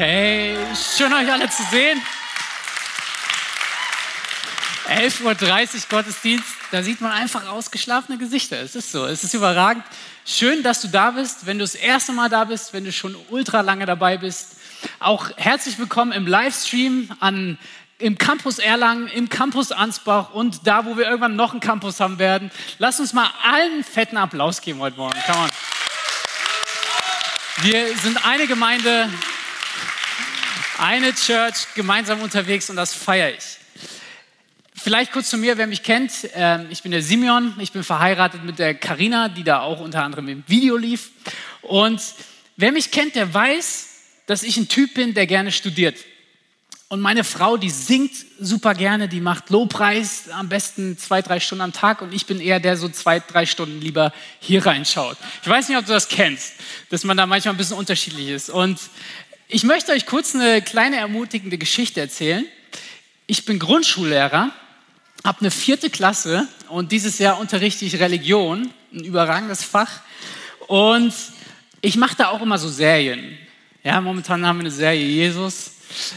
Hey, schön euch alle zu sehen. 11.30 Uhr Gottesdienst, da sieht man einfach ausgeschlafene Gesichter. Es ist so, es ist überragend. Schön, dass du da bist. Wenn du das erste Mal da bist, wenn du schon ultra lange dabei bist, auch herzlich willkommen im Livestream an, im Campus Erlangen, im Campus Ansbach und da, wo wir irgendwann noch einen Campus haben werden. Lass uns mal allen einen fetten Applaus geben heute Morgen. Come on. Wir sind eine Gemeinde, eine Church gemeinsam unterwegs und das feiere ich. Vielleicht kurz zu mir, wer mich kennt. Ähm, ich bin der Simeon, ich bin verheiratet mit der Karina, die da auch unter anderem im Video lief. Und wer mich kennt, der weiß, dass ich ein Typ bin, der gerne studiert. Und meine Frau, die singt super gerne, die macht Lobpreis, am besten zwei, drei Stunden am Tag. Und ich bin eher der, so zwei, drei Stunden lieber hier reinschaut. Ich weiß nicht, ob du das kennst, dass man da manchmal ein bisschen unterschiedlich ist. Und ich möchte euch kurz eine kleine ermutigende Geschichte erzählen. Ich bin Grundschullehrer habe eine vierte Klasse und dieses Jahr unterrichte ich Religion, ein überragendes Fach. Und ich mache da auch immer so Serien. Ja, momentan haben wir eine Serie Jesus,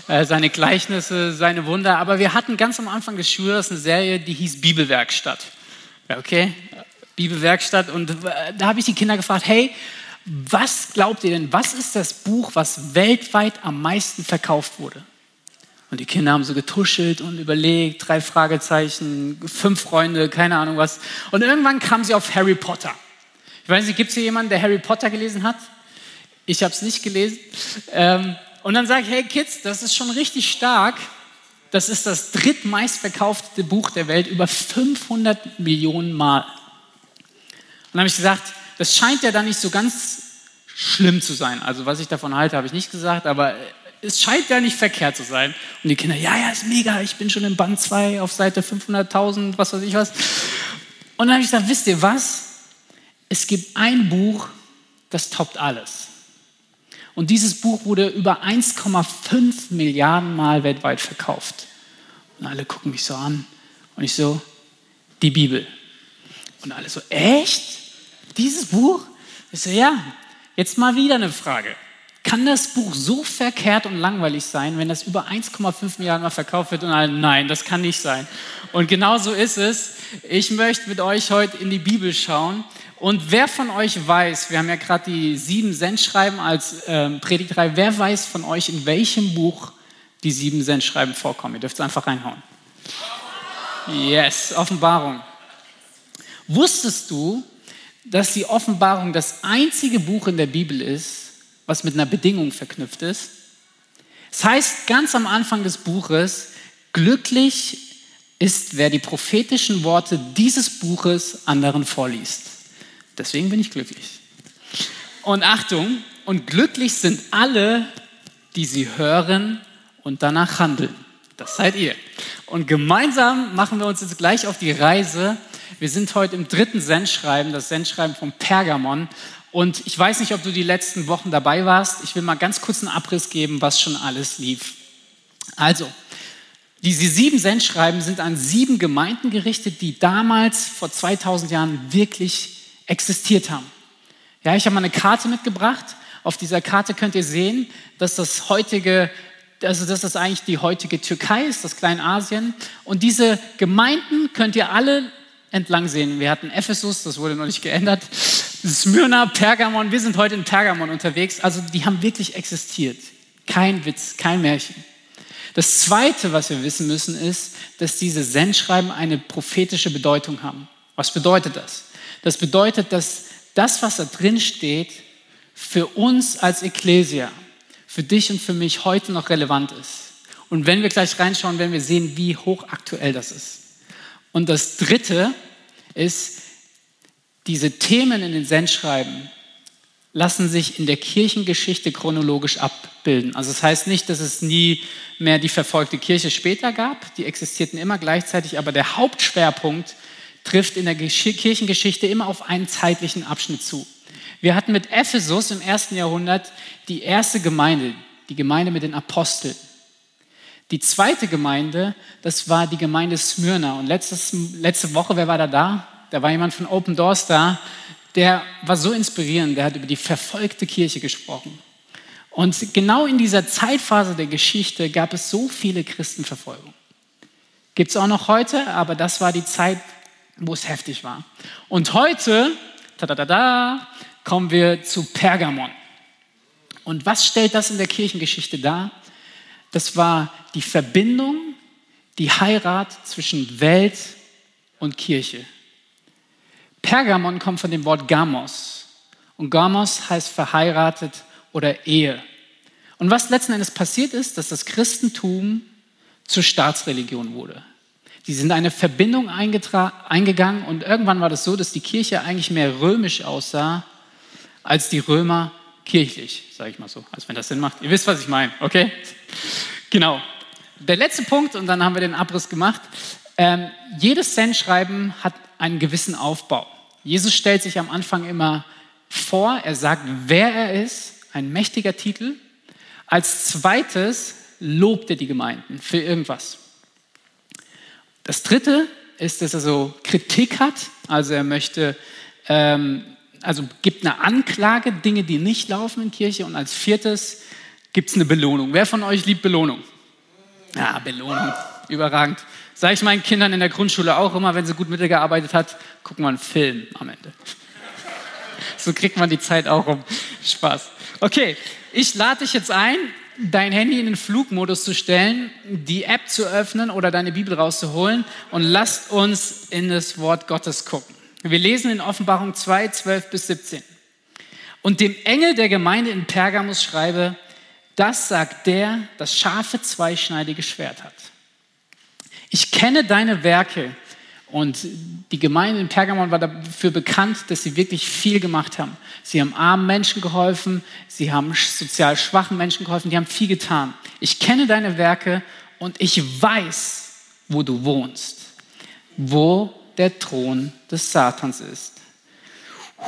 äh, seine Gleichnisse, seine Wunder. Aber wir hatten ganz am Anfang des Schuljahres eine Serie, die hieß Bibelwerkstatt. Okay, Bibelwerkstatt. Und äh, da habe ich die Kinder gefragt, hey, was glaubt ihr denn, was ist das Buch, was weltweit am meisten verkauft wurde? Und die Kinder haben so getuschelt und überlegt, drei Fragezeichen, fünf Freunde, keine Ahnung was. Und irgendwann kam sie auf Harry Potter. Ich weiß nicht, gibt es hier jemanden, der Harry Potter gelesen hat? Ich habe es nicht gelesen. Ähm, und dann sage ich, hey Kids, das ist schon richtig stark. Das ist das drittmeistverkauftete Buch der Welt, über 500 Millionen Mal. Und dann habe ich gesagt, das scheint ja dann nicht so ganz schlimm zu sein. Also was ich davon halte, habe ich nicht gesagt, aber es scheint ja nicht verkehrt zu sein. Und die Kinder, ja, ja, ist mega, ich bin schon im Band 2 auf Seite 500.000, was weiß ich was. Und dann habe ich gesagt, wisst ihr was? Es gibt ein Buch, das toppt alles. Und dieses Buch wurde über 1,5 Milliarden Mal weltweit verkauft. Und alle gucken mich so an. Und ich so, die Bibel. Und alle so, echt? Dieses Buch? Ich so, ja. Jetzt mal wieder eine Frage. Kann das Buch so verkehrt und langweilig sein, wenn das über 1,5 Milliarden Mal verkauft wird? Und alle, nein, das kann nicht sein. Und genau so ist es. Ich möchte mit euch heute in die Bibel schauen. Und wer von euch weiß, wir haben ja gerade die sieben Sendschreiben als ähm, Predigtreihe, wer weiß von euch, in welchem Buch die sieben Sendschreiben vorkommen? Ihr dürft es einfach reinhauen. Yes, Offenbarung. Wusstest du, dass die Offenbarung das einzige Buch in der Bibel ist, was mit einer Bedingung verknüpft ist. Es heißt ganz am Anfang des Buches, glücklich ist, wer die prophetischen Worte dieses Buches anderen vorliest. Deswegen bin ich glücklich. Und Achtung, und glücklich sind alle, die sie hören und danach handeln. Das seid ihr. Und gemeinsam machen wir uns jetzt gleich auf die Reise. Wir sind heute im dritten Sendschreiben, das Sendschreiben von Pergamon. Und ich weiß nicht, ob du die letzten Wochen dabei warst. Ich will mal ganz kurz einen Abriss geben, was schon alles lief. Also, diese sieben Sendschreiben sind an sieben Gemeinden gerichtet, die damals vor 2000 Jahren wirklich existiert haben. Ja, ich habe mal eine Karte mitgebracht. Auf dieser Karte könnt ihr sehen, dass das heutige, also dass das eigentlich die heutige Türkei ist, das Kleinasien. Und diese Gemeinden könnt ihr alle entlang sehen. Wir hatten Ephesus, das wurde noch nicht geändert. Smyrna, Pergamon, wir sind heute in Pergamon unterwegs. Also die haben wirklich existiert. Kein Witz, kein Märchen. Das Zweite, was wir wissen müssen, ist, dass diese Sendschreiben eine prophetische Bedeutung haben. Was bedeutet das? Das bedeutet, dass das, was da drin steht, für uns als Ekklesia, für dich und für mich heute noch relevant ist. Und wenn wir gleich reinschauen, werden wir sehen, wie hochaktuell das ist. Und das Dritte ist, diese Themen in den Sendschreiben lassen sich in der Kirchengeschichte chronologisch abbilden. Also das heißt nicht, dass es nie mehr die verfolgte Kirche später gab, die existierten immer gleichzeitig, aber der Hauptschwerpunkt trifft in der Kirchengeschichte immer auf einen zeitlichen Abschnitt zu. Wir hatten mit Ephesus im ersten Jahrhundert die erste Gemeinde, die Gemeinde mit den Aposteln. Die zweite Gemeinde, das war die Gemeinde Smyrna. Und letztes, letzte Woche, wer war da da? Da war jemand von Open Doors da, der war so inspirierend, der hat über die verfolgte Kirche gesprochen. Und genau in dieser Zeitphase der Geschichte gab es so viele Christenverfolgungen. Gibt es auch noch heute, aber das war die Zeit, wo es heftig war. Und heute, ta -da -da -da, kommen wir zu Pergamon. Und was stellt das in der Kirchengeschichte dar? Das war die Verbindung, die Heirat zwischen Welt und Kirche. Pergamon kommt von dem Wort Gamos. Und Gamos heißt verheiratet oder Ehe. Und was letzten Endes passiert ist, dass das Christentum zur Staatsreligion wurde. Die sind eine Verbindung eingegangen und irgendwann war das so, dass die Kirche eigentlich mehr römisch aussah als die Römer kirchlich, sage ich mal so, als wenn das Sinn macht. Ihr wisst, was ich meine, okay? Genau. Der letzte Punkt, und dann haben wir den Abriss gemacht. Ähm, jedes Sendschreiben hat einen gewissen Aufbau. Jesus stellt sich am Anfang immer vor, er sagt, wer er ist, ein mächtiger Titel. Als zweites lobt er die Gemeinden für irgendwas. Das dritte ist, dass er so Kritik hat, also er möchte, ähm, also gibt eine Anklage, Dinge, die nicht laufen in Kirche. Und als viertes gibt es eine Belohnung. Wer von euch liebt Belohnung? Ja, Belohnung, überragend. Sage ich meinen Kindern in der Grundschule auch immer, wenn sie gut mitgearbeitet hat, gucken wir einen Film am Ende. So kriegt man die Zeit auch um. Spaß. Okay, ich lade dich jetzt ein, dein Handy in den Flugmodus zu stellen, die App zu öffnen oder deine Bibel rauszuholen und lasst uns in das Wort Gottes gucken. Wir lesen in Offenbarung 2, 12 bis 17. Und dem Engel der Gemeinde in Pergamus schreibe, das sagt der, das scharfe zweischneidige Schwert hat. Ich kenne deine Werke und die Gemeinde in Pergamon war dafür bekannt, dass sie wirklich viel gemacht haben. Sie haben armen Menschen geholfen, sie haben sozial schwachen Menschen geholfen, die haben viel getan. Ich kenne deine Werke und ich weiß, wo du wohnst, wo der Thron des Satans ist.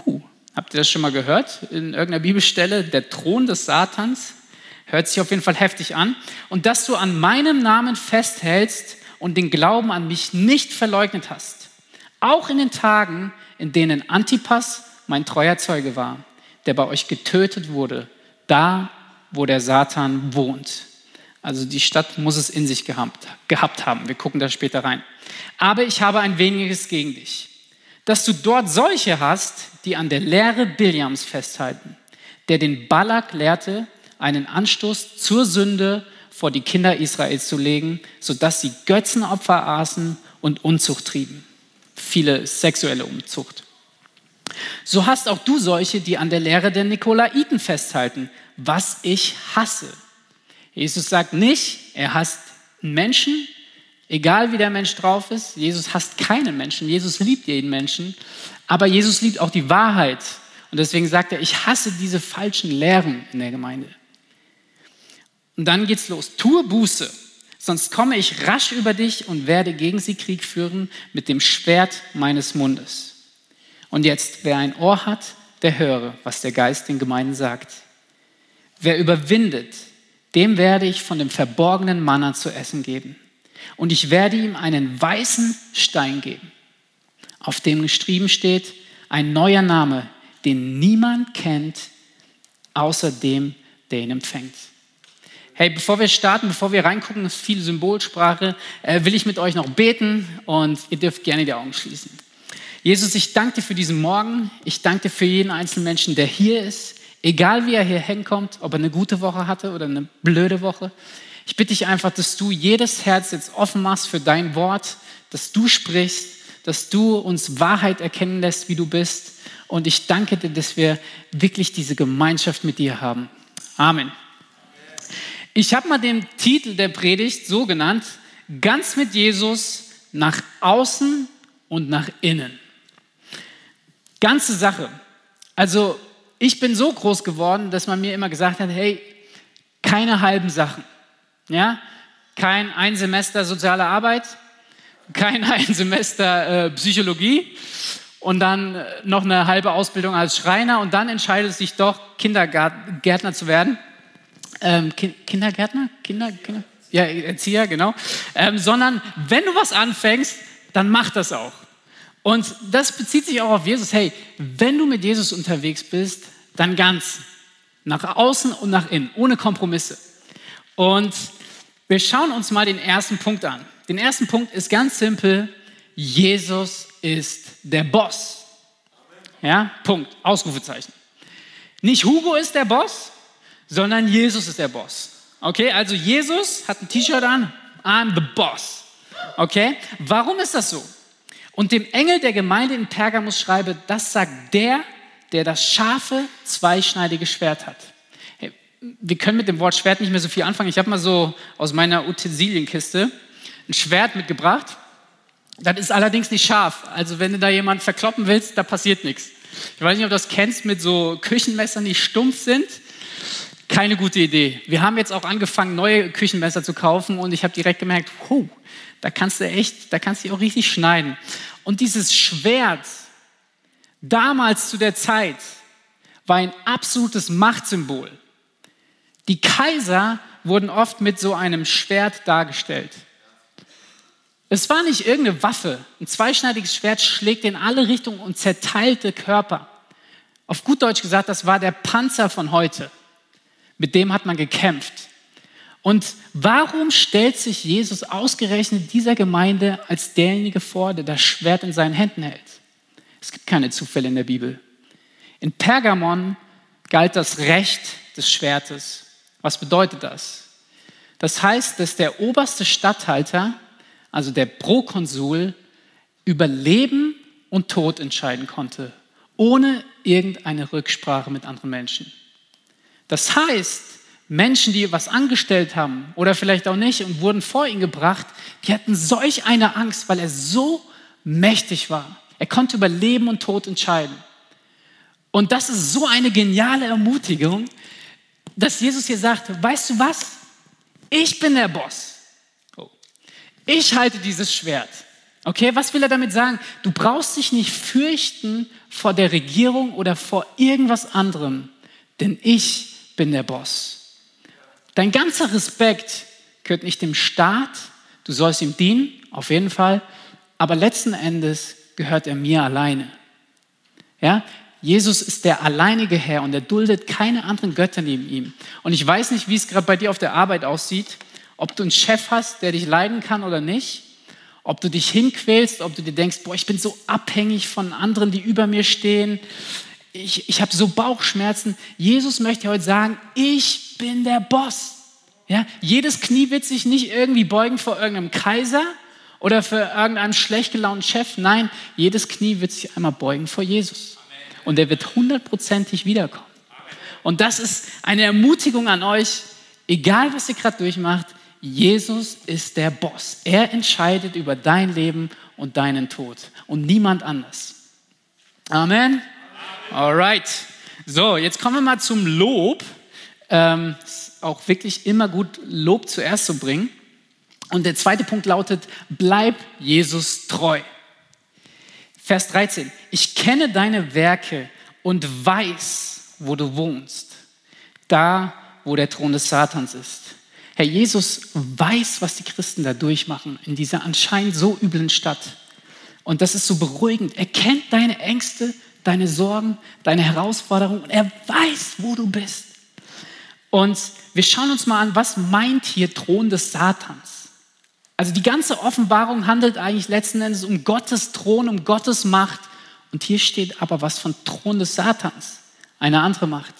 Huh. Habt ihr das schon mal gehört in irgendeiner Bibelstelle? Der Thron des Satans hört sich auf jeden Fall heftig an. Und dass du an meinem Namen festhältst, und den Glauben an mich nicht verleugnet hast. Auch in den Tagen, in denen Antipas mein treuer Zeuge war, der bei euch getötet wurde, da, wo der Satan wohnt. Also die Stadt muss es in sich gehabt, gehabt haben. Wir gucken da später rein. Aber ich habe ein weniges gegen dich, dass du dort solche hast, die an der Lehre Biliams festhalten, der den Balak lehrte, einen Anstoß zur Sünde vor die Kinder Israels zu legen, sodass sie Götzenopfer aßen und Unzucht trieben. Viele sexuelle Unzucht. So hast auch du solche, die an der Lehre der Nikolaiten festhalten, was ich hasse. Jesus sagt nicht, er hasst Menschen, egal wie der Mensch drauf ist. Jesus hasst keinen Menschen, Jesus liebt jeden Menschen, aber Jesus liebt auch die Wahrheit. Und deswegen sagt er, ich hasse diese falschen Lehren in der Gemeinde. Und dann geht's los. Tue Buße, sonst komme ich rasch über dich und werde gegen sie Krieg führen mit dem Schwert meines Mundes. Und jetzt, wer ein Ohr hat, der höre, was der Geist den Gemeinden sagt. Wer überwindet, dem werde ich von dem verborgenen Manna zu essen geben. Und ich werde ihm einen weißen Stein geben, auf dem geschrieben steht, ein neuer Name, den niemand kennt, außer dem, der ihn empfängt. Hey, bevor wir starten, bevor wir reingucken, das ist viel Symbolsprache, äh, will ich mit euch noch beten und ihr dürft gerne die Augen schließen. Jesus, ich danke dir für diesen Morgen. Ich danke dir für jeden einzelnen Menschen, der hier ist, egal wie er hier hinkommt, ob er eine gute Woche hatte oder eine blöde Woche. Ich bitte dich einfach, dass du jedes Herz jetzt offen machst für dein Wort, dass du sprichst, dass du uns Wahrheit erkennen lässt, wie du bist. Und ich danke dir, dass wir wirklich diese Gemeinschaft mit dir haben. Amen. Ich habe mal den Titel der Predigt so genannt, ganz mit Jesus nach außen und nach innen. Ganze Sache. Also ich bin so groß geworden, dass man mir immer gesagt hat, hey, keine halben Sachen. Ja? Kein ein Semester soziale Arbeit, kein ein Semester äh, Psychologie und dann äh, noch eine halbe Ausbildung als Schreiner und dann entscheidet es sich doch, Kindergärtner zu werden ähm, Kindergärtner, Kinder, Kinder, ja, Erzieher, genau, ähm, sondern wenn du was anfängst, dann mach das auch. Und das bezieht sich auch auf Jesus. Hey, wenn du mit Jesus unterwegs bist, dann ganz. Nach außen und nach innen, ohne Kompromisse. Und wir schauen uns mal den ersten Punkt an. Den ersten Punkt ist ganz simpel. Jesus ist der Boss. Ja, Punkt, Ausrufezeichen. Nicht Hugo ist der Boss, sondern Jesus ist der Boss. Okay, also Jesus hat ein T-Shirt an, I'm the Boss. Okay, warum ist das so? Und dem Engel der Gemeinde in Pergamus schreibe, das sagt der, der das scharfe, zweischneidige Schwert hat. Hey, wir können mit dem Wort Schwert nicht mehr so viel anfangen. Ich habe mal so aus meiner Utensilienkiste ein Schwert mitgebracht. Das ist allerdings nicht scharf. Also wenn du da jemanden verkloppen willst, da passiert nichts. Ich weiß nicht, ob du das kennst mit so Küchenmessern, die stumpf sind. Keine gute Idee. Wir haben jetzt auch angefangen, neue Küchenmesser zu kaufen und ich habe direkt gemerkt, oh, da kannst du echt, da kannst du auch richtig schneiden. Und dieses Schwert, damals zu der Zeit, war ein absolutes Machtsymbol. Die Kaiser wurden oft mit so einem Schwert dargestellt. Es war nicht irgendeine Waffe. Ein zweischneidiges Schwert schlägt in alle Richtungen und zerteilte Körper. Auf gut Deutsch gesagt, das war der Panzer von heute. Mit dem hat man gekämpft. Und warum stellt sich Jesus ausgerechnet dieser Gemeinde als derjenige vor, der das Schwert in seinen Händen hält? Es gibt keine Zufälle in der Bibel. In Pergamon galt das Recht des Schwertes. Was bedeutet das? Das heißt, dass der oberste Statthalter also der Prokonsul, über Leben und Tod entscheiden konnte, ohne irgendeine Rücksprache mit anderen Menschen. Das heißt, Menschen, die was angestellt haben oder vielleicht auch nicht und wurden vor ihn gebracht, die hatten solch eine Angst, weil er so mächtig war. Er konnte über Leben und Tod entscheiden. Und das ist so eine geniale Ermutigung, dass Jesus hier sagt, weißt du was? Ich bin der Boss. Ich halte dieses Schwert. Okay, was will er damit sagen? Du brauchst dich nicht fürchten vor der Regierung oder vor irgendwas anderem, denn ich bin der Boss. Dein ganzer Respekt gehört nicht dem Staat, du sollst ihm dienen, auf jeden Fall, aber letzten Endes gehört er mir alleine. Ja? Jesus ist der alleinige Herr und er duldet keine anderen Götter neben ihm. Und ich weiß nicht, wie es gerade bei dir auf der Arbeit aussieht, ob du einen Chef hast, der dich leiden kann oder nicht, ob du dich hinquälst, ob du dir denkst, boah, ich bin so abhängig von anderen, die über mir stehen, ich, ich habe so Bauchschmerzen. Jesus möchte heute sagen, ich bin der Boss. Ja? Jedes Knie wird sich nicht irgendwie beugen vor irgendeinem Kaiser oder für irgendeinen schlecht gelaunten Chef. Nein, jedes Knie wird sich einmal beugen vor Jesus. Und er wird hundertprozentig wiederkommen. Und das ist eine Ermutigung an euch, egal was ihr gerade durchmacht, Jesus ist der Boss. Er entscheidet über dein Leben und deinen Tod und niemand anders. Amen. Alright. So, jetzt kommen wir mal zum Lob. Ähm, ist auch wirklich immer gut, Lob zuerst zu bringen. Und der zweite Punkt lautet: Bleib Jesus treu. Vers 13. Ich kenne deine Werke und weiß, wo du wohnst. Da, wo der Thron des Satans ist. Herr Jesus weiß, was die Christen da durchmachen in dieser anscheinend so üblen Stadt. Und das ist so beruhigend. Er kennt deine Ängste, deine Sorgen, deine Herausforderungen und er weiß, wo du bist. Und wir schauen uns mal an, was meint hier Thron des Satans? Also die ganze Offenbarung handelt eigentlich letzten Endes um Gottes Thron, um Gottes Macht. Und hier steht aber was von Thron des Satans, eine andere Macht.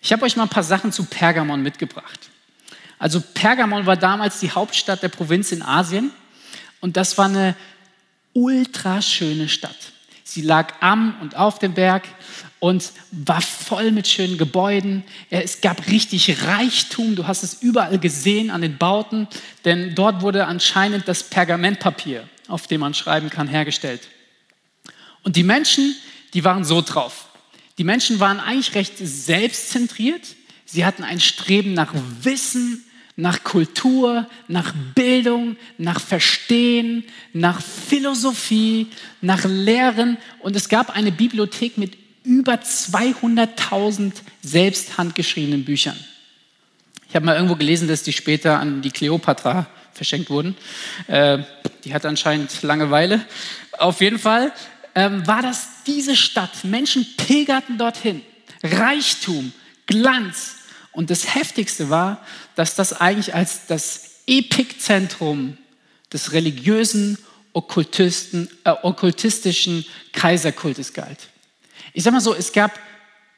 Ich habe euch mal ein paar Sachen zu Pergamon mitgebracht. Also Pergamon war damals die Hauptstadt der Provinz in Asien und das war eine ultraschöne Stadt. Sie lag am und auf dem Berg und war voll mit schönen Gebäuden. Es gab richtig Reichtum. Du hast es überall gesehen an den Bauten, denn dort wurde anscheinend das Pergamentpapier, auf dem man schreiben kann, hergestellt. Und die Menschen, die waren so drauf. Die Menschen waren eigentlich recht selbstzentriert. Sie hatten ein Streben nach Wissen, nach Kultur, nach Bildung, nach Verstehen, nach Philosophie, nach Lehren. Und es gab eine Bibliothek mit über 200.000 selbst handgeschriebenen Büchern. Ich habe mal irgendwo gelesen, dass die später an die Kleopatra verschenkt wurden. Äh, die hat anscheinend Langeweile. Auf jeden Fall ähm, war das diese Stadt. Menschen pilgerten dorthin. Reichtum, Glanz. Und das Heftigste war, dass das eigentlich als das Epikzentrum des religiösen, äh, okkultistischen Kaiserkultes galt. Ich sage mal so, es gab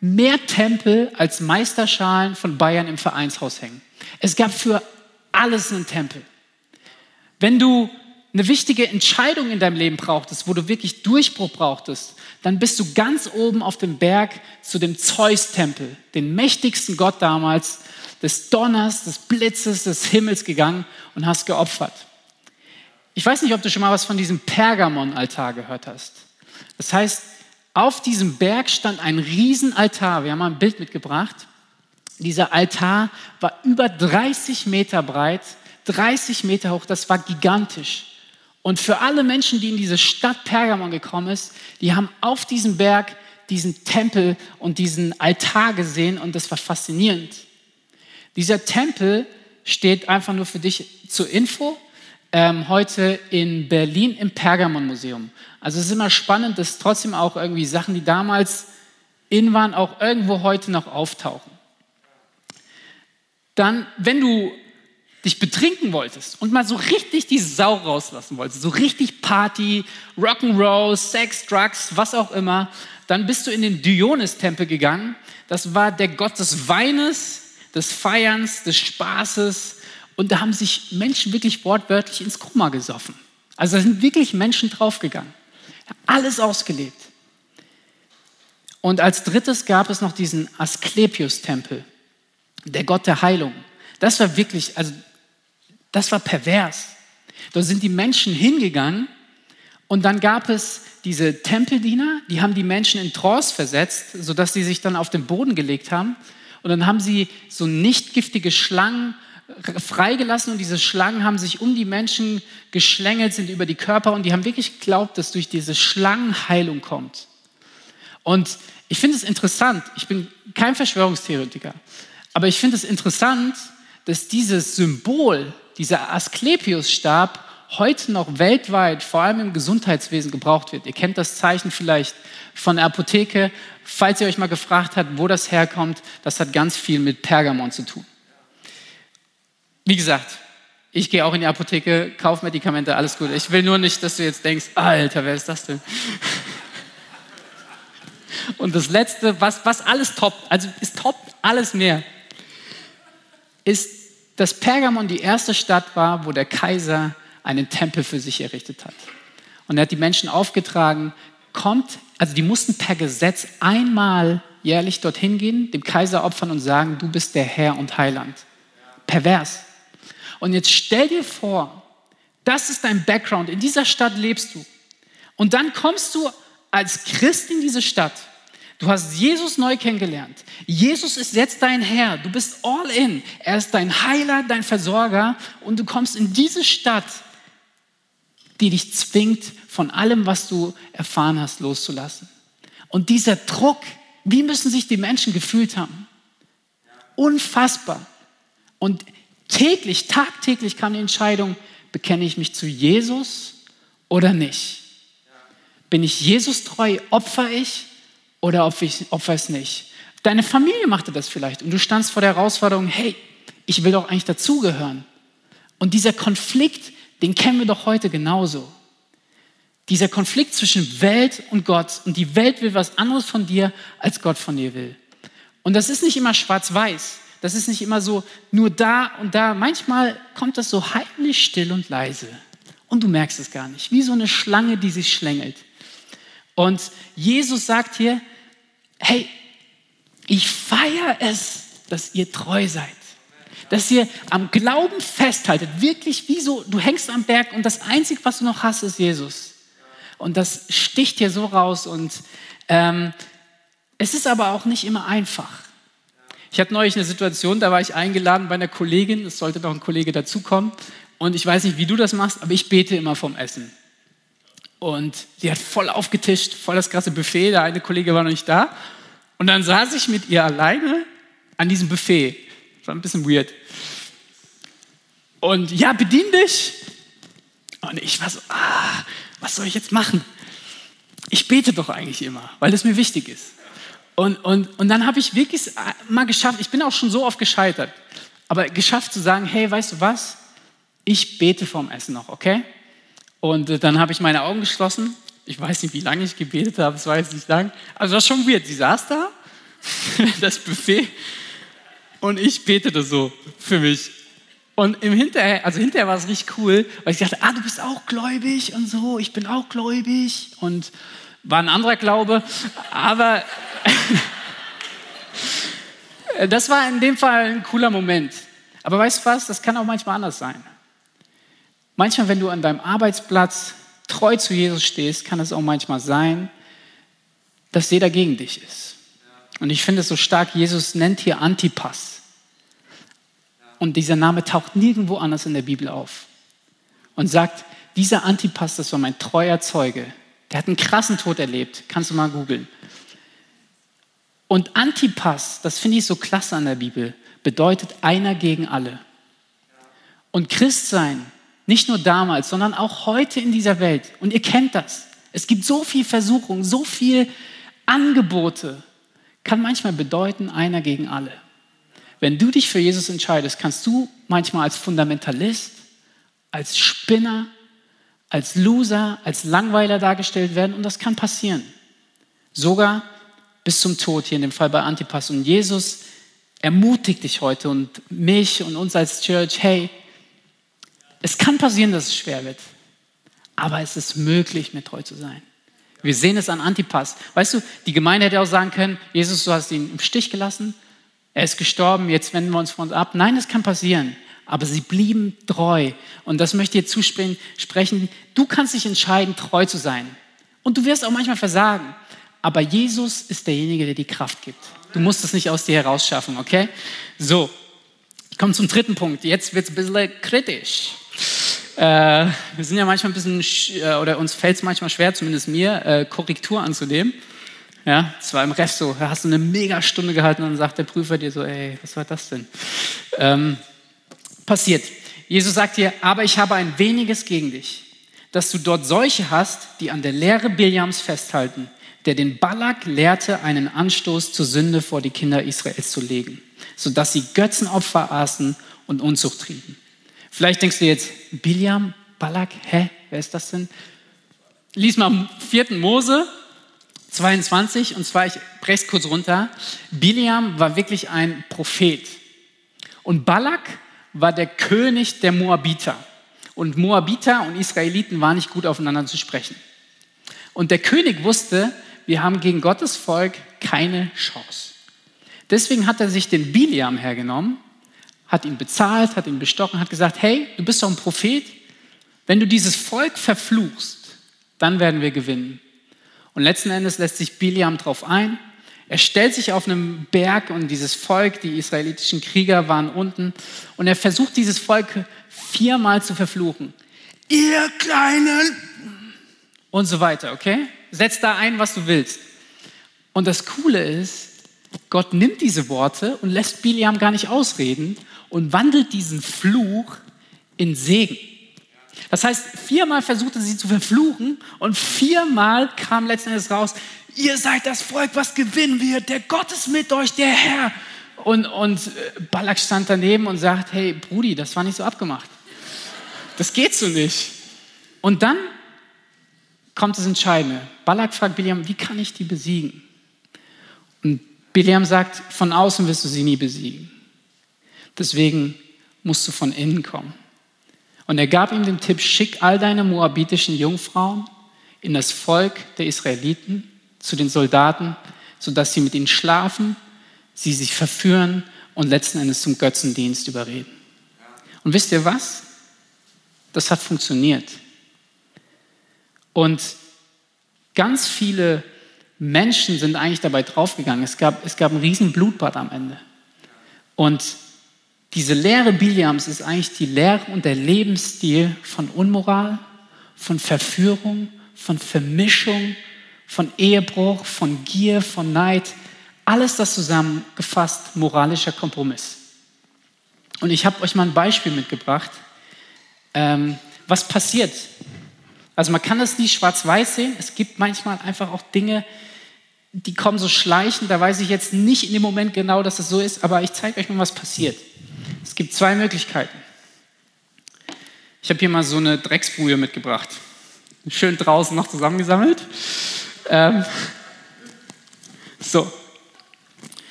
mehr Tempel als Meisterschalen von Bayern im Vereinshaus hängen. Es gab für alles einen Tempel. Wenn du eine wichtige Entscheidung in deinem Leben brauchtest, wo du wirklich Durchbruch brauchtest, dann bist du ganz oben auf dem Berg zu dem Zeus-Tempel, den mächtigsten Gott damals, des Donners, des Blitzes, des Himmels gegangen und hast geopfert. Ich weiß nicht, ob du schon mal was von diesem Pergamon-Altar gehört hast. Das heißt, auf diesem Berg stand ein Riesenaltar. Wir haben mal ein Bild mitgebracht. Dieser Altar war über 30 Meter breit, 30 Meter hoch. Das war gigantisch. Und für alle Menschen, die in diese Stadt Pergamon gekommen ist, die haben auf diesem Berg diesen Tempel und diesen Altar gesehen und das war faszinierend. Dieser Tempel steht einfach nur für dich zur Info ähm, heute in Berlin im Pergamon Museum. Also es ist immer spannend, dass trotzdem auch irgendwie Sachen, die damals in waren, auch irgendwo heute noch auftauchen. Dann, wenn du dich betrinken wolltest und mal so richtig die Sau rauslassen wolltest, so richtig Party, Rock'n'Roll, Sex, Drugs, was auch immer, dann bist du in den Dionys-Tempel gegangen. Das war der Gott des Weines, des Feierns, des Spaßes. Und da haben sich Menschen wirklich wortwörtlich ins Koma gesoffen. Also da sind wirklich Menschen draufgegangen. Alles ausgelebt. Und als drittes gab es noch diesen Asklepios-Tempel, der Gott der Heilung. Das war wirklich, also das war pervers. Da sind die Menschen hingegangen und dann gab es diese Tempeldiener, die haben die Menschen in Trance versetzt, sodass sie sich dann auf den Boden gelegt haben. Und dann haben sie so nicht giftige Schlangen freigelassen und diese Schlangen haben sich um die Menschen geschlängelt, sind über die Körper und die haben wirklich geglaubt, dass durch diese Schlangen Heilung kommt. Und ich finde es interessant, ich bin kein Verschwörungstheoretiker, aber ich finde es interessant, dass dieses Symbol, dieser Asklepios-Stab, heute noch weltweit, vor allem im Gesundheitswesen, gebraucht wird. Ihr kennt das Zeichen vielleicht von der Apotheke. Falls ihr euch mal gefragt habt, wo das herkommt, das hat ganz viel mit Pergamon zu tun. Wie gesagt, ich gehe auch in die Apotheke, kaufe Medikamente, alles gut. Ich will nur nicht, dass du jetzt denkst, Alter, wer ist das denn? Und das Letzte, was, was alles toppt, also es toppt alles mehr, ist, dass Pergamon die erste Stadt war, wo der Kaiser einen Tempel für sich errichtet hat. Und er hat die Menschen aufgetragen, kommt, also die mussten per Gesetz einmal jährlich dorthin gehen, dem Kaiser opfern und sagen, du bist der Herr und Heiland. Pervers. Und jetzt stell dir vor, das ist dein Background, in dieser Stadt lebst du. Und dann kommst du als Christ in diese Stadt. Du hast Jesus neu kennengelernt. Jesus ist jetzt dein Herr. Du bist all in. Er ist dein Heiler, dein Versorger. Und du kommst in diese Stadt, die dich zwingt, von allem, was du erfahren hast, loszulassen. Und dieser Druck, wie müssen sich die Menschen gefühlt haben? Unfassbar. Und Täglich, tagtäglich kam die Entscheidung, bekenne ich mich zu Jesus oder nicht? Bin ich Jesus treu, opfer ich oder opfer ich, opfer es nicht? Deine Familie machte das vielleicht und du standst vor der Herausforderung, hey, ich will doch eigentlich dazugehören. Und dieser Konflikt, den kennen wir doch heute genauso. Dieser Konflikt zwischen Welt und Gott und die Welt will was anderes von dir, als Gott von dir will. Und das ist nicht immer schwarz-weiß. Das ist nicht immer so nur da und da. Manchmal kommt das so heimlich still und leise. Und du merkst es gar nicht. Wie so eine Schlange, die sich schlängelt. Und Jesus sagt hier, hey, ich feiere es, dass ihr treu seid. Dass ihr am Glauben festhaltet. Wirklich wie so, du hängst am Berg und das Einzige, was du noch hast, ist Jesus. Und das sticht hier so raus. Und ähm, es ist aber auch nicht immer einfach. Ich hatte neulich eine Situation, da war ich eingeladen bei einer Kollegin, es sollte noch ein Kollege dazukommen. Und ich weiß nicht, wie du das machst, aber ich bete immer vom Essen. Und sie hat voll aufgetischt, voll das krasse Buffet, der eine Kollege war noch nicht da. Und dann saß ich mit ihr alleine an diesem Buffet. War ein bisschen weird. Und ja, bedien dich. Und ich war so, ah, was soll ich jetzt machen? Ich bete doch eigentlich immer, weil es mir wichtig ist. Und, und, und dann habe ich wirklich mal geschafft, ich bin auch schon so oft gescheitert, aber geschafft zu sagen, hey, weißt du was? Ich bete vorm Essen noch, okay? Und äh, dann habe ich meine Augen geschlossen. Ich weiß nicht, wie lange ich gebetet habe, es war jetzt nicht lang. Also das war schon weird. Sie saß da, das Buffet, und ich betete so für mich. Und im Hinterher, also hinterher war es richtig cool, weil ich dachte, ah, du bist auch gläubig und so, ich bin auch gläubig und war ein anderer Glaube, aber das war in dem Fall ein cooler Moment. Aber weißt du was, das kann auch manchmal anders sein. Manchmal, wenn du an deinem Arbeitsplatz treu zu Jesus stehst, kann es auch manchmal sein, dass jeder gegen dich ist. Und ich finde es so stark, Jesus nennt hier Antipas. Und dieser Name taucht nirgendwo anders in der Bibel auf. Und sagt, dieser Antipas, das war mein treuer Zeuge. Der hat einen krassen Tod erlebt. Kannst du mal googeln. Und Antipas, das finde ich so klasse an der Bibel, bedeutet einer gegen alle. Und Christsein, nicht nur damals, sondern auch heute in dieser Welt. Und ihr kennt das. Es gibt so viel Versuchung, so viel Angebote, kann manchmal bedeuten, einer gegen alle. Wenn du dich für Jesus entscheidest, kannst du manchmal als Fundamentalist, als Spinner, als Loser, als Langweiler dargestellt werden und das kann passieren. Sogar bis zum Tod, hier in dem Fall bei Antipas. Und Jesus ermutigt dich heute und mich und uns als Church, hey, es kann passieren, dass es schwer wird, aber es ist möglich, mir treu zu sein. Wir sehen es an Antipas. Weißt du, die Gemeinde hätte auch sagen können, Jesus, du hast ihn im Stich gelassen, er ist gestorben, jetzt wenden wir uns von uns ab. Nein, es kann passieren. Aber sie blieben treu. Und das möchte ich dir zusprechen. Du kannst dich entscheiden, treu zu sein. Und du wirst auch manchmal versagen. Aber Jesus ist derjenige, der die Kraft gibt. Du musst es nicht aus dir herausschaffen, okay? So, ich komme zum dritten Punkt. Jetzt wird es ein bisschen kritisch. Äh, wir sind ja manchmal ein bisschen, äh, oder uns fällt es manchmal schwer, zumindest mir, äh, Korrektur anzunehmen. Ja, es war im Rest so, da hast du eine Megastunde gehalten und dann sagt der Prüfer dir so, ey, was war das denn? Ähm, passiert. Jesus sagt dir, aber ich habe ein weniges gegen dich, dass du dort solche hast, die an der Lehre Biljams festhalten, der den Balak lehrte, einen Anstoß zur Sünde vor die Kinder Israels zu legen, sodass sie Götzenopfer aßen und Unzucht trieben. Vielleicht denkst du jetzt, Biljam, Balak, hä, wer ist das denn? Lies mal 4. Mose, 22, und zwar, ich breche es kurz runter. Biliam war wirklich ein Prophet. Und Balak war der König der Moabiter. Und Moabiter und Israeliten waren nicht gut aufeinander zu sprechen. Und der König wusste, wir haben gegen Gottes Volk keine Chance. Deswegen hat er sich den Biliam hergenommen, hat ihn bezahlt, hat ihn bestochen, hat gesagt, hey, du bist doch ein Prophet, wenn du dieses Volk verfluchst, dann werden wir gewinnen. Und letzten Endes lässt sich Biliam darauf ein. Er stellt sich auf einem Berg und dieses Volk, die israelitischen Krieger waren unten und er versucht dieses Volk viermal zu verfluchen. Ihr Kleinen! Und so weiter, okay? Setz da ein, was du willst. Und das Coole ist, Gott nimmt diese Worte und lässt Biliam gar nicht ausreden und wandelt diesen Fluch in Segen. Das heißt, viermal versuchte sie zu verfluchen und viermal kam letzten Endes raus, ihr seid das Volk, was gewinnen wird, der Gott ist mit euch, der Herr. Und, und äh, Balak stand daneben und sagt, hey Brudi, das war nicht so abgemacht. Das geht so nicht. Und dann kommt das Entscheidende. Balak fragt Biliam, wie kann ich die besiegen? Und Biliam sagt, von außen wirst du sie nie besiegen. Deswegen musst du von innen kommen. Und er gab ihm den Tipp, schick all deine moabitischen Jungfrauen in das Volk der Israeliten, zu den Soldaten, sodass sie mit ihnen schlafen, sie sich verführen und letzten Endes zum Götzendienst überreden. Und wisst ihr was? Das hat funktioniert. Und ganz viele Menschen sind eigentlich dabei draufgegangen. Es gab, es gab ein riesen Blutbad am Ende. Und diese Lehre Biliams ist eigentlich die Lehre und der Lebensstil von Unmoral, von Verführung, von Vermischung, von Ehebruch, von Gier, von Neid. Alles das zusammengefasst, moralischer Kompromiss. Und ich habe euch mal ein Beispiel mitgebracht, ähm, was passiert. Also man kann das nicht schwarz-weiß sehen. Es gibt manchmal einfach auch Dinge, die kommen so schleichend, da weiß ich jetzt nicht in dem Moment genau, dass das so ist, aber ich zeige euch mal, was passiert. Es gibt zwei Möglichkeiten. Ich habe hier mal so eine Drecksbrühe mitgebracht. Schön draußen noch zusammengesammelt. Ähm, so.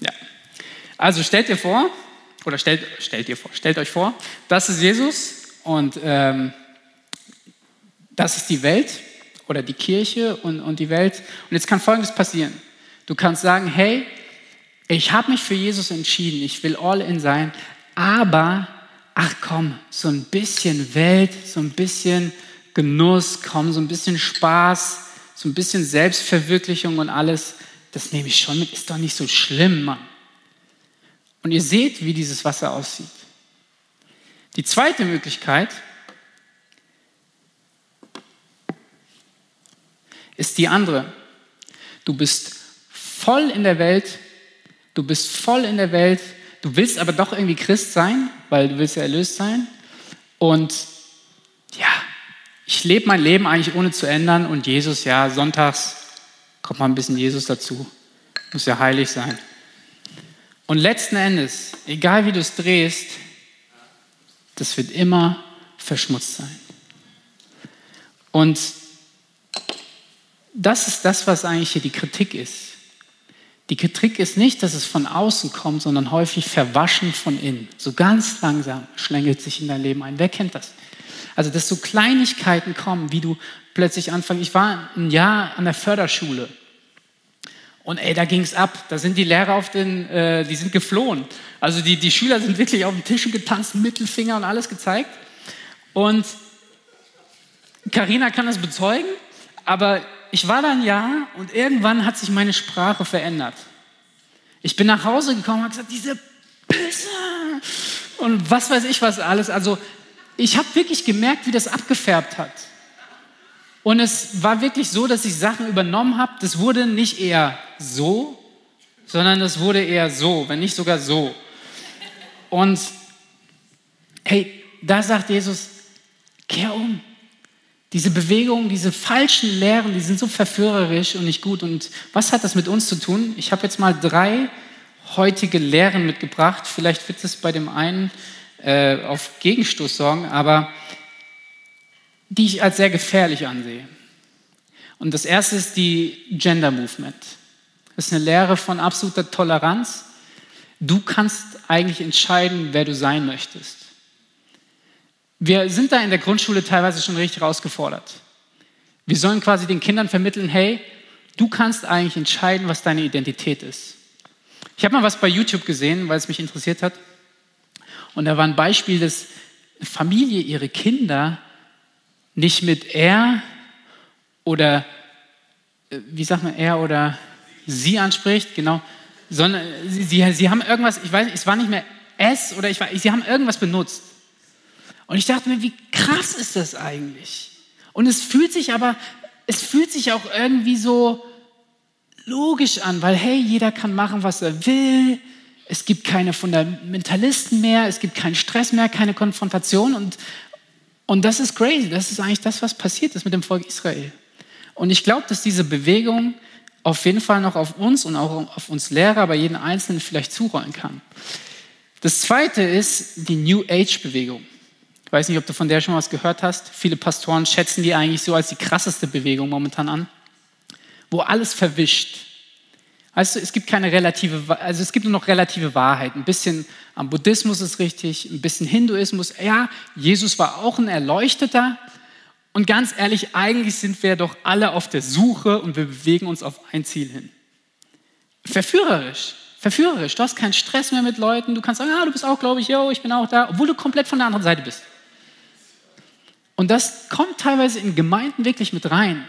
Ja. Also stellt ihr vor, oder stellt, stellt ihr vor, stellt euch vor, das ist Jesus und ähm, das ist die Welt oder die Kirche und, und die Welt. Und jetzt kann Folgendes passieren. Du kannst sagen, hey, ich habe mich für Jesus entschieden, ich will all in sein, aber, ach komm, so ein bisschen Welt, so ein bisschen Genuss, komm, so ein bisschen Spaß, so ein bisschen Selbstverwirklichung und alles, das nehme ich schon mit, ist doch nicht so schlimm, Mann. Und ihr seht, wie dieses Wasser aussieht. Die zweite Möglichkeit ist die andere. Du bist voll in der Welt, du bist voll in der Welt, du willst aber doch irgendwie Christ sein, weil du willst ja erlöst sein. Und ja, ich lebe mein Leben eigentlich ohne zu ändern und Jesus, ja, sonntags kommt mal ein bisschen Jesus dazu. Muss ja heilig sein. Und letzten Endes, egal wie du es drehst, das wird immer verschmutzt sein. Und das ist das, was eigentlich hier die Kritik ist. Die Kritik ist nicht, dass es von außen kommt, sondern häufig verwaschen von innen. So ganz langsam schlängelt sich in dein Leben ein. Wer kennt das? Also, dass so Kleinigkeiten kommen, wie du plötzlich anfängst. Ich war ein Jahr an der Förderschule und ey, da ging es ab. Da sind die Lehrer auf den, äh, die sind geflohen. Also die, die Schüler sind wirklich auf den Tischen getanzt, Mittelfinger und alles gezeigt. Und Karina kann das bezeugen, aber ich war da ein Jahr und irgendwann hat sich meine Sprache verändert. Ich bin nach Hause gekommen und habe gesagt, diese Pisse und was weiß ich was alles. Also ich habe wirklich gemerkt, wie das abgefärbt hat. Und es war wirklich so, dass ich Sachen übernommen habe. Das wurde nicht eher so, sondern das wurde eher so, wenn nicht sogar so. Und hey, da sagt Jesus, kehr um. Diese Bewegungen, diese falschen Lehren, die sind so verführerisch und nicht gut. Und was hat das mit uns zu tun? Ich habe jetzt mal drei heutige Lehren mitgebracht. Vielleicht wird es bei dem einen äh, auf Gegenstoß sorgen, aber die ich als sehr gefährlich ansehe. Und das erste ist die Gender Movement. Das ist eine Lehre von absoluter Toleranz. Du kannst eigentlich entscheiden, wer du sein möchtest. Wir sind da in der Grundschule teilweise schon richtig herausgefordert. Wir sollen quasi den Kindern vermitteln, hey, du kannst eigentlich entscheiden, was deine Identität ist. Ich habe mal was bei YouTube gesehen, weil es mich interessiert hat. Und da war ein Beispiel, dass eine Familie ihre Kinder nicht mit er oder, äh, wie sagt man, er oder sie anspricht, genau, sondern sie, sie, sie haben irgendwas, ich weiß, es war nicht mehr es oder ich weiß, sie haben irgendwas benutzt. Und ich dachte mir, wie krass ist das eigentlich? Und es fühlt sich aber, es fühlt sich auch irgendwie so logisch an, weil hey, jeder kann machen, was er will. Es gibt keine Fundamentalisten mehr, es gibt keinen Stress mehr, keine Konfrontation und, und das ist crazy. Das ist eigentlich das, was passiert ist mit dem Volk Israel. Und ich glaube, dass diese Bewegung auf jeden Fall noch auf uns und auch auf uns Lehrer, bei jedem Einzelnen vielleicht zurollen kann. Das zweite ist die New Age-Bewegung. Ich weiß nicht, ob du von der schon was gehört hast. Viele Pastoren schätzen die eigentlich so als die krasseste Bewegung momentan an, wo alles verwischt. Weißt du, es gibt keine relative, also es gibt nur noch relative Wahrheit. Ein bisschen am Buddhismus ist richtig, ein bisschen Hinduismus. Ja, Jesus war auch ein Erleuchteter. Und ganz ehrlich, eigentlich sind wir doch alle auf der Suche und wir bewegen uns auf ein Ziel hin. Verführerisch, verführerisch. Du hast keinen Stress mehr mit Leuten. Du kannst sagen, ah, du bist auch, glaube ich, yo, ich bin auch da, obwohl du komplett von der anderen Seite bist. Und das kommt teilweise in Gemeinden wirklich mit rein.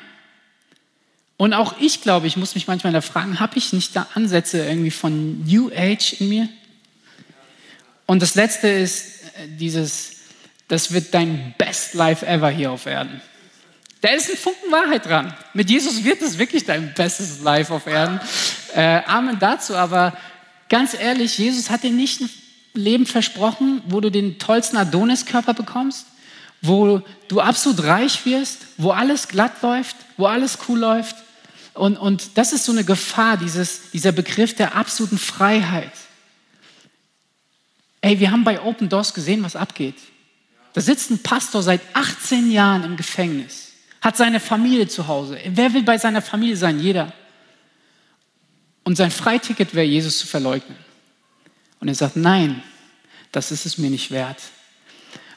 Und auch ich glaube, ich muss mich manchmal fragen, habe ich nicht da Ansätze irgendwie von New Age in mir? Und das letzte ist äh, dieses, das wird dein Best Life ever hier auf Erden. Da ist ein Funken Wahrheit dran. Mit Jesus wird es wirklich dein bestes Life auf Erden. Äh, Amen dazu, aber ganz ehrlich, Jesus hat dir nicht ein Leben versprochen, wo du den tollsten Adoniskörper bekommst, wo du absolut reich wirst, wo alles glatt läuft, wo alles cool läuft, Und, und das ist so eine Gefahr, dieses, dieser Begriff der absoluten Freiheit. Ey, wir haben bei Open Doors gesehen, was abgeht. Da sitzt ein Pastor seit 18 Jahren im Gefängnis, hat seine Familie zu Hause. Wer will bei seiner Familie sein? Jeder. Und sein Freiticket wäre, Jesus zu verleugnen. Und er sagt, nein, das ist es mir nicht wert.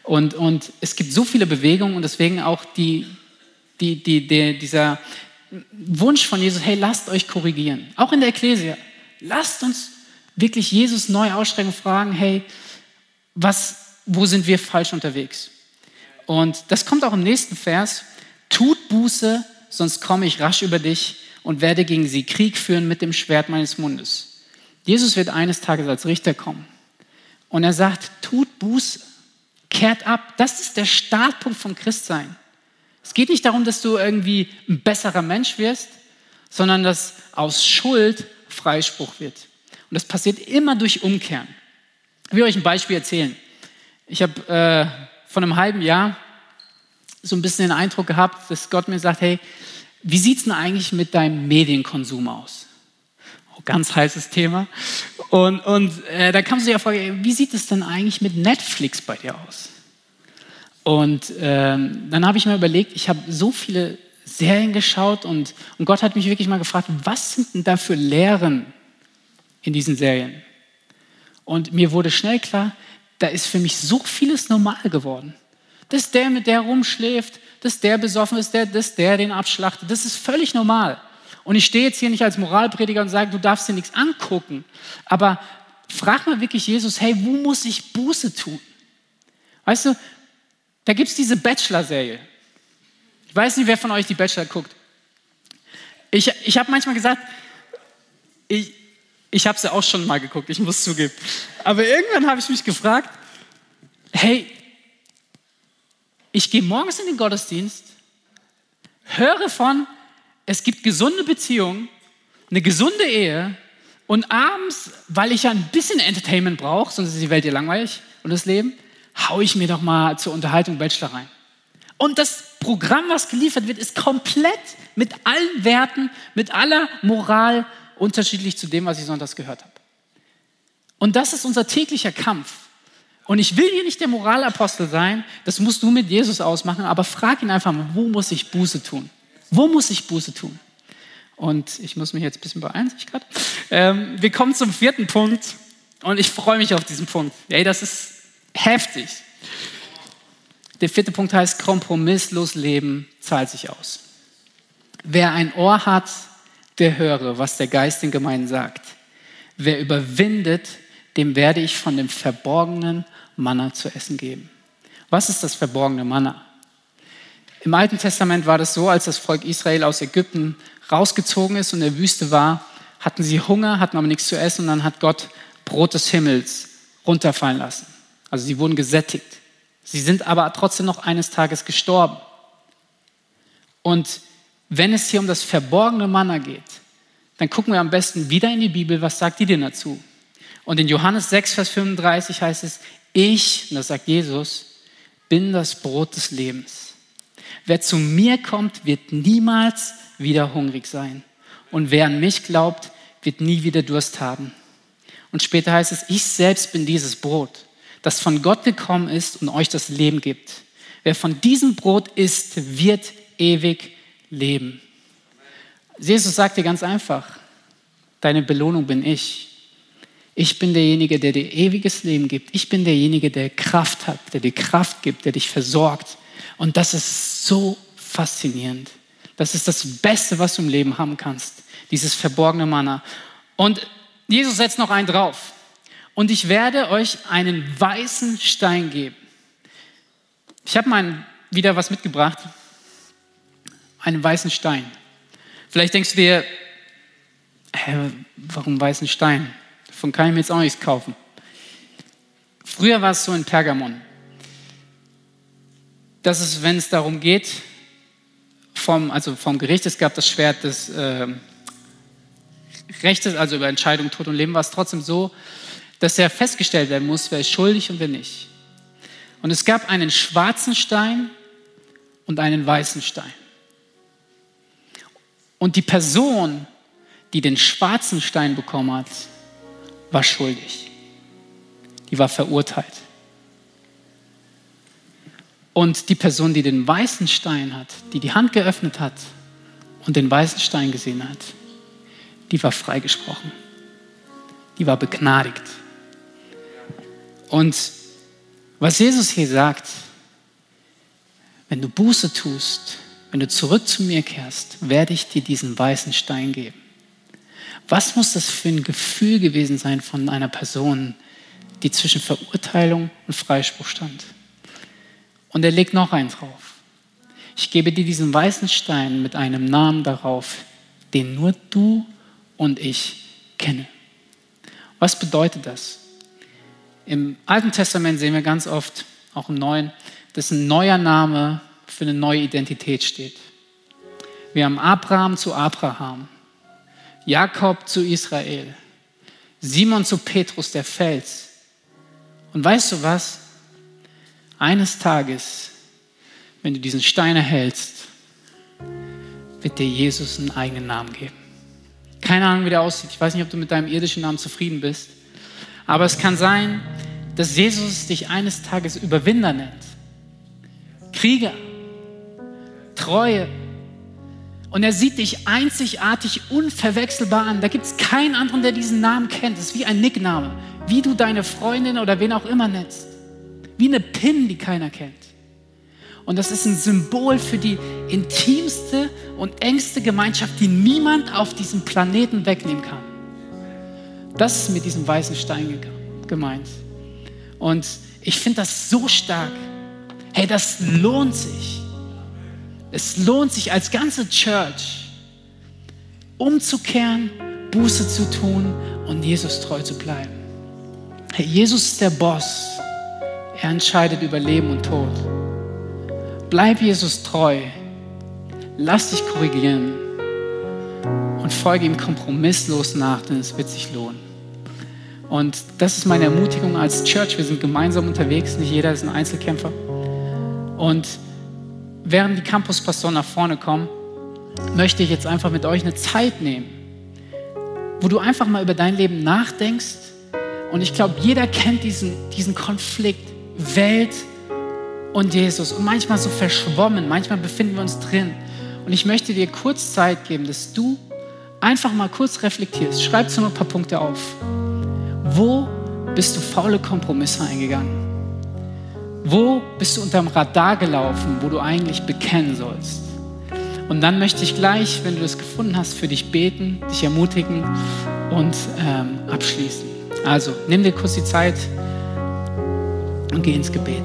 Und, und es gibt so viele Bewegungen und deswegen auch die, die, die, die, dieser Wunsch von Jesus, hey, lasst euch korrigieren. Auch in der Ekklesia. Lasst uns wirklich Jesus neu ausstrecken und fragen, hey, was, wo sind wir falsch unterwegs? Und das kommt auch im nächsten Vers. Tut Buße, sonst komme ich rasch über dich und werde gegen sie Krieg führen mit dem Schwert meines Mundes. Jesus wird eines Tages als Richter kommen. Und er sagt, tut Buße, kehrt ab. Das ist der Startpunkt vom Christsein. Es geht nicht darum, dass du irgendwie ein besserer Mensch wirst, sondern dass aus Schuld Freispruch wird. Und das passiert immer durch Umkehren. Ich will euch ein Beispiel erzählen. Ich habe äh, vor einem halben Jahr so ein bisschen den Eindruck gehabt, dass Gott mir sagt, hey, wie sieht es denn eigentlich mit deinem Medienkonsum aus? Ganz heißes Thema. Und, und äh, da kam so die Frage, wie sieht es denn eigentlich mit Netflix bei dir aus? Und ähm, dann habe ich mir überlegt, ich habe so viele Serien geschaut und, und Gott hat mich wirklich mal gefragt, was sind denn da für Lehren in diesen Serien? Und mir wurde schnell klar, da ist für mich so vieles normal geworden. Dass der mit der rumschläft, dass der besoffen ist, der, dass der den abschlachtet, das ist völlig normal. Und ich stehe jetzt hier nicht als Moralprediger und sage, du darfst dir nichts angucken. Aber frag mal wirklich Jesus, hey, wo muss ich Buße tun? Weißt du, da gibt es diese Bachelor-Serie. Ich weiß nicht, wer von euch die Bachelor guckt. Ich, ich habe manchmal gesagt, ich, ich habe sie auch schon mal geguckt, ich muss zugeben. Aber irgendwann habe ich mich gefragt, hey, ich gehe morgens in den Gottesdienst, höre von, es gibt gesunde Beziehungen, eine gesunde Ehe und abends, weil ich ja ein bisschen Entertainment brauche, sonst ist die Welt ja langweilig und das Leben, hau ich mir doch mal zur Unterhaltung Bachelor rein. Und das Programm, was geliefert wird, ist komplett mit allen Werten, mit aller Moral unterschiedlich zu dem, was ich sonntags gehört habe. Und das ist unser täglicher Kampf. Und ich will hier nicht der Moralapostel sein, das musst du mit Jesus ausmachen, aber frag ihn einfach mal, wo muss ich Buße tun? Wo muss ich Buße tun? Und ich muss mich jetzt ein bisschen beeilen, ich gerade. Ähm, wir kommen zum vierten Punkt und ich freue mich auf diesen Punkt. Ey, das ist heftig. Der vierte Punkt heißt, kompromisslos leben zahlt sich aus. Wer ein Ohr hat, der höre, was der Geist den Gemeinden sagt. Wer überwindet, dem werde ich von dem verborgenen Manna zu essen geben. Was ist das verborgene Manna? Im Alten Testament war das so, als das Volk Israel aus Ägypten rausgezogen ist und in der Wüste war, hatten sie Hunger, hatten aber nichts zu essen und dann hat Gott Brot des Himmels runterfallen lassen. Also sie wurden gesättigt. Sie sind aber trotzdem noch eines Tages gestorben. Und wenn es hier um das verborgene Manna geht, dann gucken wir am besten wieder in die Bibel, was sagt die denn dazu? Und in Johannes 6, Vers 35 heißt es, ich, und das sagt Jesus, bin das Brot des Lebens. Wer zu mir kommt, wird niemals wieder hungrig sein. Und wer an mich glaubt, wird nie wieder Durst haben. Und später heißt es, ich selbst bin dieses Brot das von Gott gekommen ist und euch das Leben gibt. Wer von diesem Brot isst, wird ewig leben. Jesus sagt dir ganz einfach, deine Belohnung bin ich. Ich bin derjenige, der dir ewiges Leben gibt. Ich bin derjenige, der Kraft hat, der dir Kraft gibt, der dich versorgt. Und das ist so faszinierend. Das ist das Beste, was du im Leben haben kannst. Dieses verborgene Manna. Und Jesus setzt noch einen drauf und ich werde euch einen weißen Stein geben. Ich habe mal wieder was mitgebracht. Einen weißen Stein. Vielleicht denkst du dir, hä, warum weißen Stein? Davon kann ich mir jetzt auch nichts kaufen. Früher war es so in Pergamon, dass es, wenn es darum geht, vom, also vom Gericht, es gab das Schwert des äh, Rechtes, also über Entscheidung, Tod und Leben, war es trotzdem so, dass ja festgestellt werden muss, wer ist schuldig und wer nicht. Und es gab einen schwarzen Stein und einen weißen Stein. Und die Person, die den schwarzen Stein bekommen hat, war schuldig. Die war verurteilt. Und die Person, die den weißen Stein hat, die die Hand geöffnet hat und den weißen Stein gesehen hat, die war freigesprochen. Die war begnadigt. Und was Jesus hier sagt, wenn du Buße tust, wenn du zurück zu mir kehrst, werde ich dir diesen weißen Stein geben. Was muss das für ein Gefühl gewesen sein von einer Person, die zwischen Verurteilung und Freispruch stand? Und er legt noch einen drauf. Ich gebe dir diesen weißen Stein mit einem Namen darauf, den nur du und ich kennen. Was bedeutet das? Im Alten Testament sehen wir ganz oft, auch im Neuen, dass ein neuer Name für eine neue Identität steht. Wir haben Abraham zu Abraham, Jakob zu Israel, Simon zu Petrus der Fels. Und weißt du was? Eines Tages, wenn du diesen Stein erhältst, wird dir Jesus einen eigenen Namen geben. Keine Ahnung, wie der aussieht. Ich weiß nicht, ob du mit deinem irdischen Namen zufrieden bist. Aber es kann sein, dass Jesus dich eines Tages Überwinder nennt. Krieger, Treue. Und er sieht dich einzigartig, unverwechselbar an. Da gibt es keinen anderen, der diesen Namen kennt. Es ist wie ein Nickname, wie du deine Freundin oder wen auch immer nennst. Wie eine PIN, die keiner kennt. Und das ist ein Symbol für die intimste und engste Gemeinschaft, die niemand auf diesem Planeten wegnehmen kann. Das ist mit diesem weißen Stein gemeint. Und ich finde das so stark. Hey, das lohnt sich. Es lohnt sich als ganze Church umzukehren, Buße zu tun und Jesus treu zu bleiben. Hey, Jesus ist der Boss. Er entscheidet über Leben und Tod. Bleib Jesus treu. Lass dich korrigieren und folge ihm kompromisslos nach, denn es wird sich lohnen. Und das ist meine Ermutigung als Church. Wir sind gemeinsam unterwegs, nicht jeder ist ein Einzelkämpfer. Und während die Campuspastoren nach vorne kommen, möchte ich jetzt einfach mit euch eine Zeit nehmen, wo du einfach mal über dein Leben nachdenkst. Und ich glaube, jeder kennt diesen, diesen Konflikt Welt und Jesus. Und manchmal so verschwommen, manchmal befinden wir uns drin. Und ich möchte dir kurz Zeit geben, dass du einfach mal kurz reflektierst. Schreib so ein paar Punkte auf. Wo bist du faule Kompromisse eingegangen? Wo bist du unterm Radar gelaufen, wo du eigentlich bekennen sollst? Und dann möchte ich gleich, wenn du das gefunden hast, für dich beten, dich ermutigen und ähm, abschließen. Also, nimm dir kurz die Zeit und geh ins Gebet.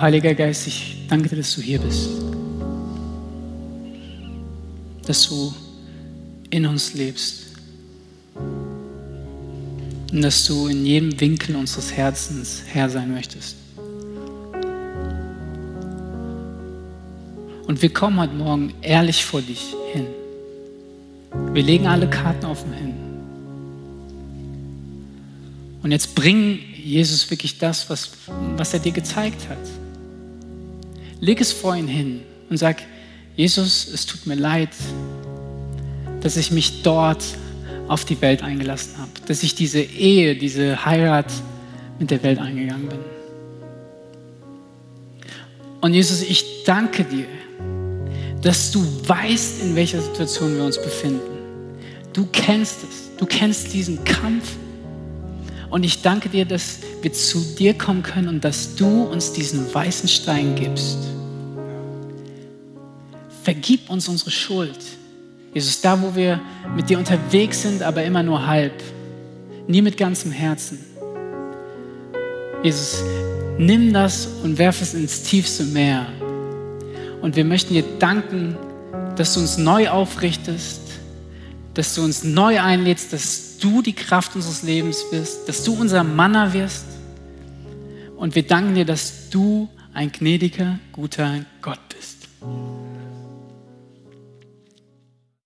Heiliger Geist, ich danke dir, dass du hier bist. Dass du in uns lebst. Und dass du in jedem Winkel unseres Herzens Herr sein möchtest. Und wir kommen heute Morgen ehrlich vor dich hin. Wir legen alle Karten offen hin. Und jetzt bring Jesus wirklich das, was, was er dir gezeigt hat. Leg es vor ihn hin und sag, Jesus, es tut mir leid, dass ich mich dort auf die Welt eingelassen habe, dass ich diese Ehe, diese Heirat mit der Welt eingegangen bin. Und Jesus, ich danke dir, dass du weißt, in welcher Situation wir uns befinden. Du kennst es. Du kennst diesen Kampf. Und ich danke dir, dass wir zu dir kommen können und dass du uns diesen weißen Stein gibst. Vergib uns unsere Schuld. Jesus, da wo wir mit dir unterwegs sind, aber immer nur halb, nie mit ganzem Herzen. Jesus, nimm das und werf es ins tiefste Meer. Und wir möchten dir danken, dass du uns neu aufrichtest, dass du uns neu einlädst, dass du die Kraft unseres Lebens wirst, dass du unser Manner wirst. Und wir danken dir, dass du ein gnädiger, guter Gott bist.